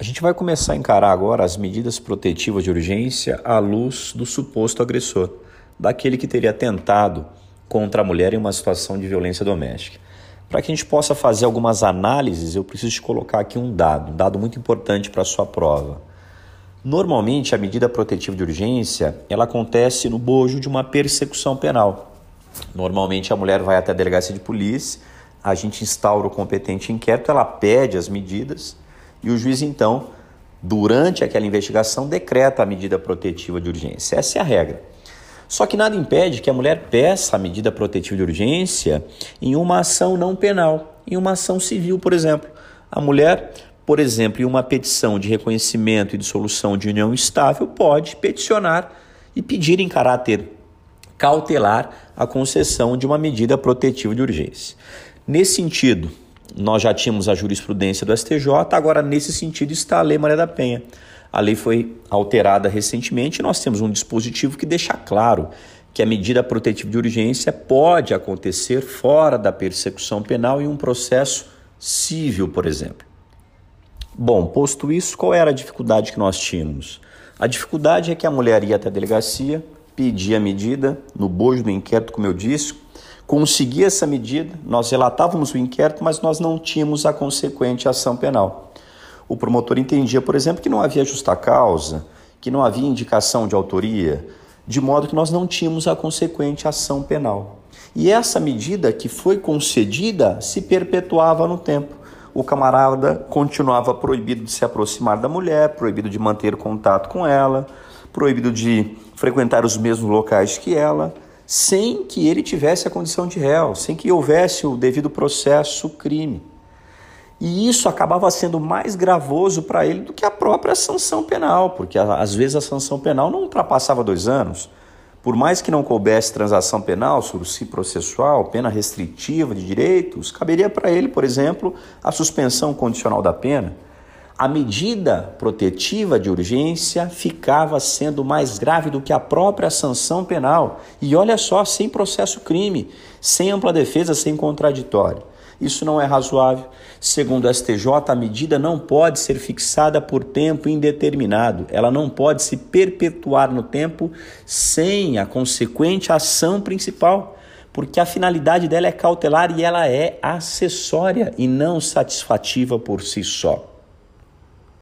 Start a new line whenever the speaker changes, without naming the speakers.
A gente vai começar a encarar agora as medidas protetivas de urgência à luz do suposto agressor, daquele que teria tentado contra a mulher em uma situação de violência doméstica. Para que a gente possa fazer algumas análises, eu preciso te colocar aqui um dado, um dado muito importante para a sua prova. Normalmente, a medida protetiva de urgência ela acontece no bojo de uma persecução penal. Normalmente, a mulher vai até a delegacia de polícia, a gente instaura o competente inquérito, ela pede as medidas e o juiz, então, durante aquela investigação, decreta a medida protetiva de urgência. Essa é a regra. Só que nada impede que a mulher peça a medida protetiva de urgência em uma ação não penal, em uma ação civil, por exemplo. A mulher, por exemplo, em uma petição de reconhecimento e dissolução de união estável, pode peticionar e pedir em caráter cautelar a concessão de uma medida protetiva de urgência. Nesse sentido, nós já tínhamos a jurisprudência do STJ, agora nesse sentido está a Lei Maria da Penha. A lei foi alterada recentemente e nós temos um dispositivo que deixa claro que a medida protetiva de urgência pode acontecer fora da persecução penal em um processo civil, por exemplo. Bom, posto isso, qual era a dificuldade que nós tínhamos? A dificuldade é que a mulher ia até a delegacia, pedia a medida, no bojo do inquérito, como eu disse, conseguir essa medida, nós relatávamos o inquérito, mas nós não tínhamos a consequente ação penal. O promotor entendia, por exemplo, que não havia justa causa, que não havia indicação de autoria, de modo que nós não tínhamos a consequente ação penal. E essa medida que foi concedida se perpetuava no tempo. O camarada continuava proibido de se aproximar da mulher, proibido de manter contato com ela, proibido de frequentar os mesmos locais que ela, sem que ele tivesse a condição de réu, sem que houvesse o devido processo crime. E isso acabava sendo mais gravoso para ele do que a própria sanção penal, porque às vezes a sanção penal não ultrapassava dois anos. Por mais que não coubesse transação penal, sursi processual, pena restritiva de direitos, caberia para ele, por exemplo, a suspensão condicional da pena a medida protetiva de urgência ficava sendo mais grave do que a própria sanção penal. E olha só, sem processo crime, sem ampla defesa, sem contraditório. Isso não é razoável. Segundo a STJ, a medida não pode ser fixada por tempo indeterminado. Ela não pode se perpetuar no tempo sem a consequente ação principal, porque a finalidade dela é cautelar e ela é acessória e não satisfativa por si só.